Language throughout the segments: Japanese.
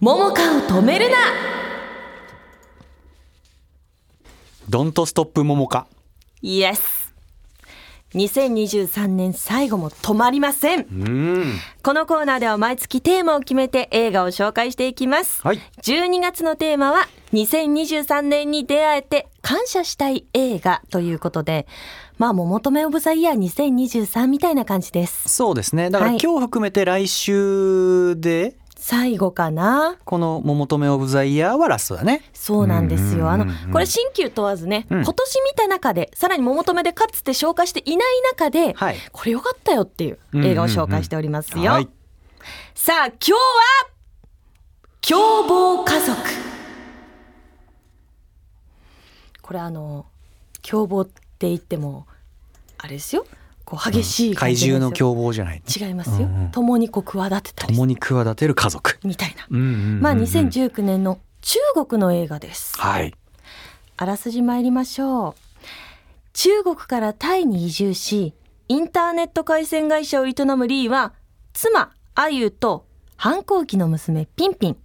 桃香を止めるな。ドントストップ桃かイエス2023年最後も止まりません。うん。このコーナーでは毎月テーマを決めて映画を紹介していきます、はい。12月のテーマは2023年に出会えて感謝したい映画ということでまあ桃止めオブザイヤー2023みたいな感じです。そうですね。だからはい。今日含めて来週で最後かなこの「桃止めオブザイヤー」はラストだねそうなんですよ。あのうんうんうんうんこれ新旧問わずね、うん今年見た中でさらに桃止めでかつて紹介していない中で、はいこれ良かったよっていう映画を紹介しておりますよ。はいさあ今日は凶暴家族。これあの凶暴って言ってもあれですよ。こう激しい感怪じですよ獣の凶暴じゃない違いますよ。うんうん共にこう企てたり共に企てる家族みたいな。うんうんうんうんまあ2019年の中国の映画です。はいあらすじ参りましょう。中国からタイに移住し、インターネット回線会社を営むリーは、妻、アユと反抗期の娘、ピンピン、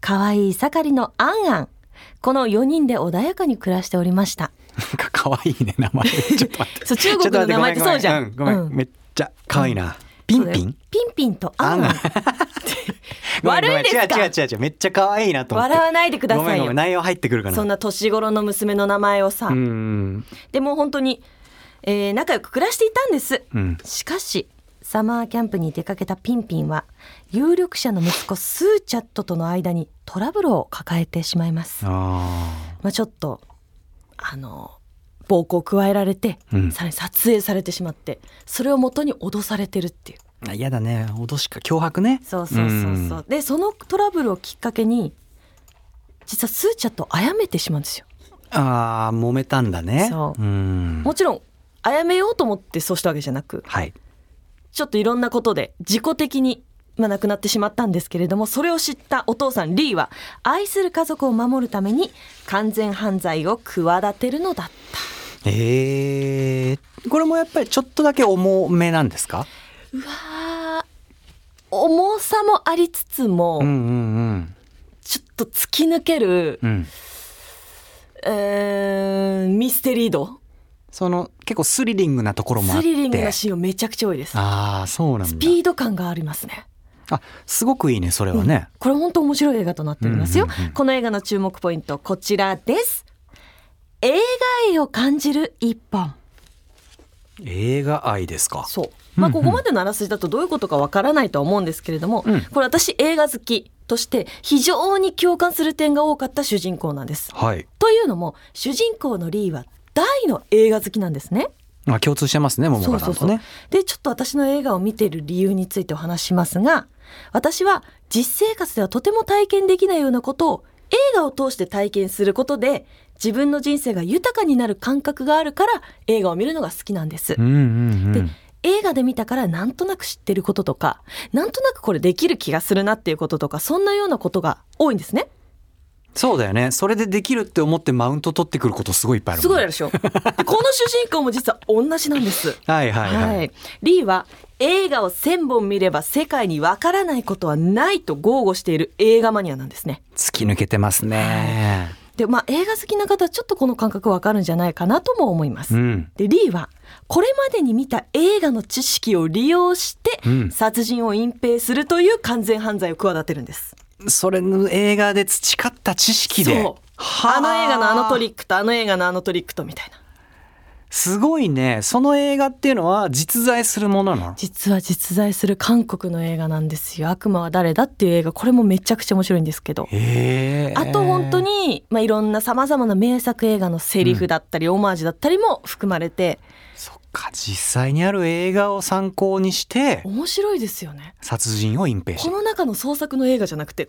可愛い盛りのアンアン、この4人で穏やかに暮らしておりました。なんか可愛いね名前。ちょっと待って。そう、中国の名前ってそうじゃん。ごめんごめん。うん。めっちゃ可愛いな。ピンピン？ピンピンとアンアン。ごめん。悪いですか？違う違う違う。めっちゃ可愛いなと思って。笑わないでくださいよ。ん内容入ってくるかな。そんな年頃の娘の名前をさ。うん。でも本当に、えー仲良く暮らしていたんです。うん。しかしサマーキャンプに出かけたピンピンは有力者の息子スーチャットとの間にトラブルを抱えてしまいます。あまあ、ちょっとあの暴行を加えられて、うん。さらに撮影されてしまってそれを元に脅されてるっていう。あ嫌だね。脅しか脅迫ね。そうそうそうそう、でそのトラブルをきっかけに実はスーチャットを殺めてしまうんですよ。ああ揉めたんだね。そう。うん。もちろん殺めようと思ってそうしたわけじゃなくはい。ちょっといろんなことで事故的に、まあ、亡くなってしまったんですけれどもそれを知ったお父さんリーは愛する家族を守るために完全犯罪を企てるのだった。え。ー、これもやっぱりちょっとだけ重めなんですか？うわー重さもありつつも、うんうんちょっと突き抜ける、うん。うんえーミステリー度。その結構スリリングなところもあって。スリリングなシーンめちゃくちゃ多いです。ああそうなんだ。スピード感がありますねあすごくいいねそれはね、これ本当面白い映画となっておりますよ、うんうんうん。この映画の注目ポイントこちらです。映画愛を感じる一本。映画愛ですか？そう。まあここまでのあらすじだとどういうことかわからないとは思うんですけれども、うん。これ私映画好きとして非常に共感する点が多かった主人公なんです。はい。というのも主人公のリーは大の映画好きなんですねあ共通してますね桃そうそうそう花さんとねでちょっと私の映画を見ている理由についてお話ししますが私は実生活ではとても体験できないようなことを映画を通して体験することで自分の人生が豊かになる感覚があるから映画を見るのが好きなんです。うんうんうんで映画で見たからなんとなく知ってることとかなんとなくこれできる気がするなっていうこととかそんなようなことが多いんですね。そうだよね。それでできるって思ってマウント取ってくることすごいいっぱいあるすごいでしょ。でこの主人公も実は同じなんです。はいはいはい、はい、リーは映画を1000本見れば世界にわからないことはないと豪語している映画マニアなんですね。突き抜けてますね、でまあ映画好きな方はちょっとこの感覚わかるんじゃないかなとも思います。うん。でリーはこれまでに見た映画の知識を利用してうん。殺人を隠蔽するという完全犯罪を企てるんです。それの映画で培った知識で。あ。の映画のあのトリックとあの映画のあのトリックとみたいな。すごいね。その映画っていうのは実在するものなの？実は実在する韓国の映画なんですよ。悪魔は誰だっていう映画。これもめちゃくちゃ面白いんですけど。あと本当に、まあ、いろんなさまざまな名作映画のセリフだったり、オマージュだったりも含まれてそっか実際にある映画を参考にして面白いですよね。殺人を隠蔽しこの中の創作の映画じゃなくて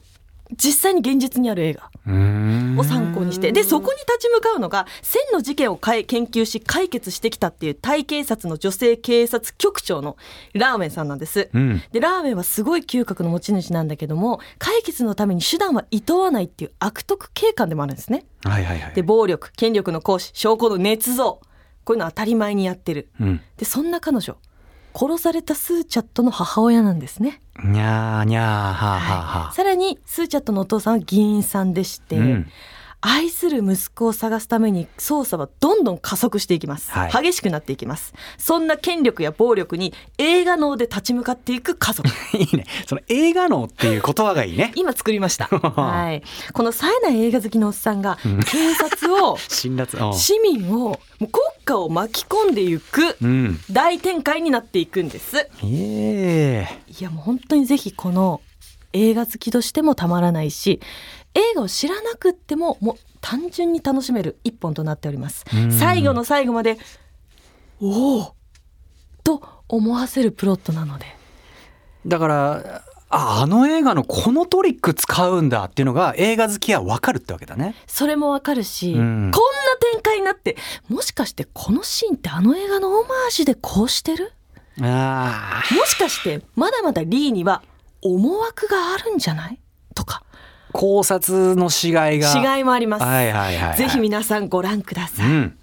実際に現実にある映画をを参考にしてでそこに立ち向かうのが千の事件を研究し解決してきたっていうタイ警察の女性警察局長のラーメンさんなんです。うんでラーメンはすごい嗅覚の持ち主なんだけども解決のために手段はいとわないっていう悪徳警官でもあるんですね。はいはいはいで暴力権力の行使証拠の捏造こういうの当たり前にやってるうんでそんな彼女殺されたスーチャットの母親なんですね。にゃーにゃーはあはあはあ。さらにスーチャットのお父さんは議員さんでして、うん愛する息子を探すために捜査はどんどん加速していきます、はい激しくなっていきますそんな権力や暴力に映画脳で立ち向かっていく家族 いいね。その映画脳っていう言葉がいいね。今作りました、はい、この冴えない映画好きのおっさんがうん警察を辛辣。うん市民をもう国家を巻き込んでいくうん。大展開になっていくんですいえ。いやもう本当にぜひこの映画好きとしてもたまらないし映画を知らなくってももう単純に楽しめる一本となっております。うん。最後の最後までおお。と思わせるプロットなので。だから、あ、あの映画のこのトリック使うんだっていうのが映画好きはわかるってわけだね。それもわかるし、うん。こんな展開になってもしかしてこのシーンってあの映画のオマージュでこうしてる？ああ。もしかしてまだまだリーには思惑があるんじゃない？とか考察のしがいが。違いもあります、はいはいはいはい。ぜひ皆さんご覧ください、うん。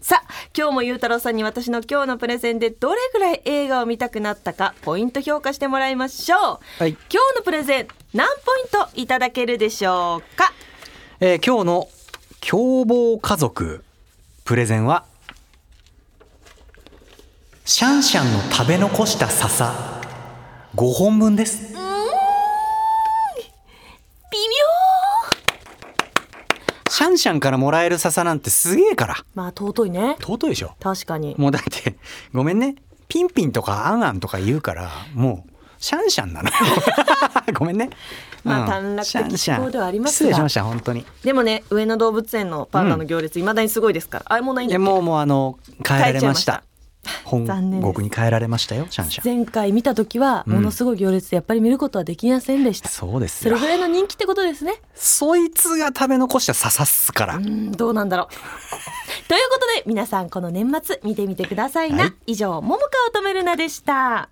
さあ今日もゆうたろうさんに私の今日のプレゼンでどれぐらい映画を見たくなったかポイント評価してもらいましょうはい。今日のプレゼン何ポイントいただけるでしょうか？えー今日の凶暴家族プレゼンはシャンシャンの食べ残した笹5本分ですシャンシャンからもらえる笹なんてすげえから。まあ尊いね。尊いでしょ。確かに。もうだってごめんね。ピンピンとかアンアンとか言うからもうシャンシャンなのよ。ごめんね。まあうん。短絡的思考ではありますが。失礼しました本当に。でもね上野動物園のパンダの行列いまだにすごいですから、あれもうないんだっけ？もうもうあの帰られました本国に帰られましたよシャンシャン。前回見た時はうん。ものすごい行列でやっぱり見ることはできませんでした、そうですよ。それぐらいの人気ってことですね。そいつが食べ残した笹っすから。どうなんだろう。ということで皆さんこの年末見てみてくださいな、はい。以上桃川乙女るなでした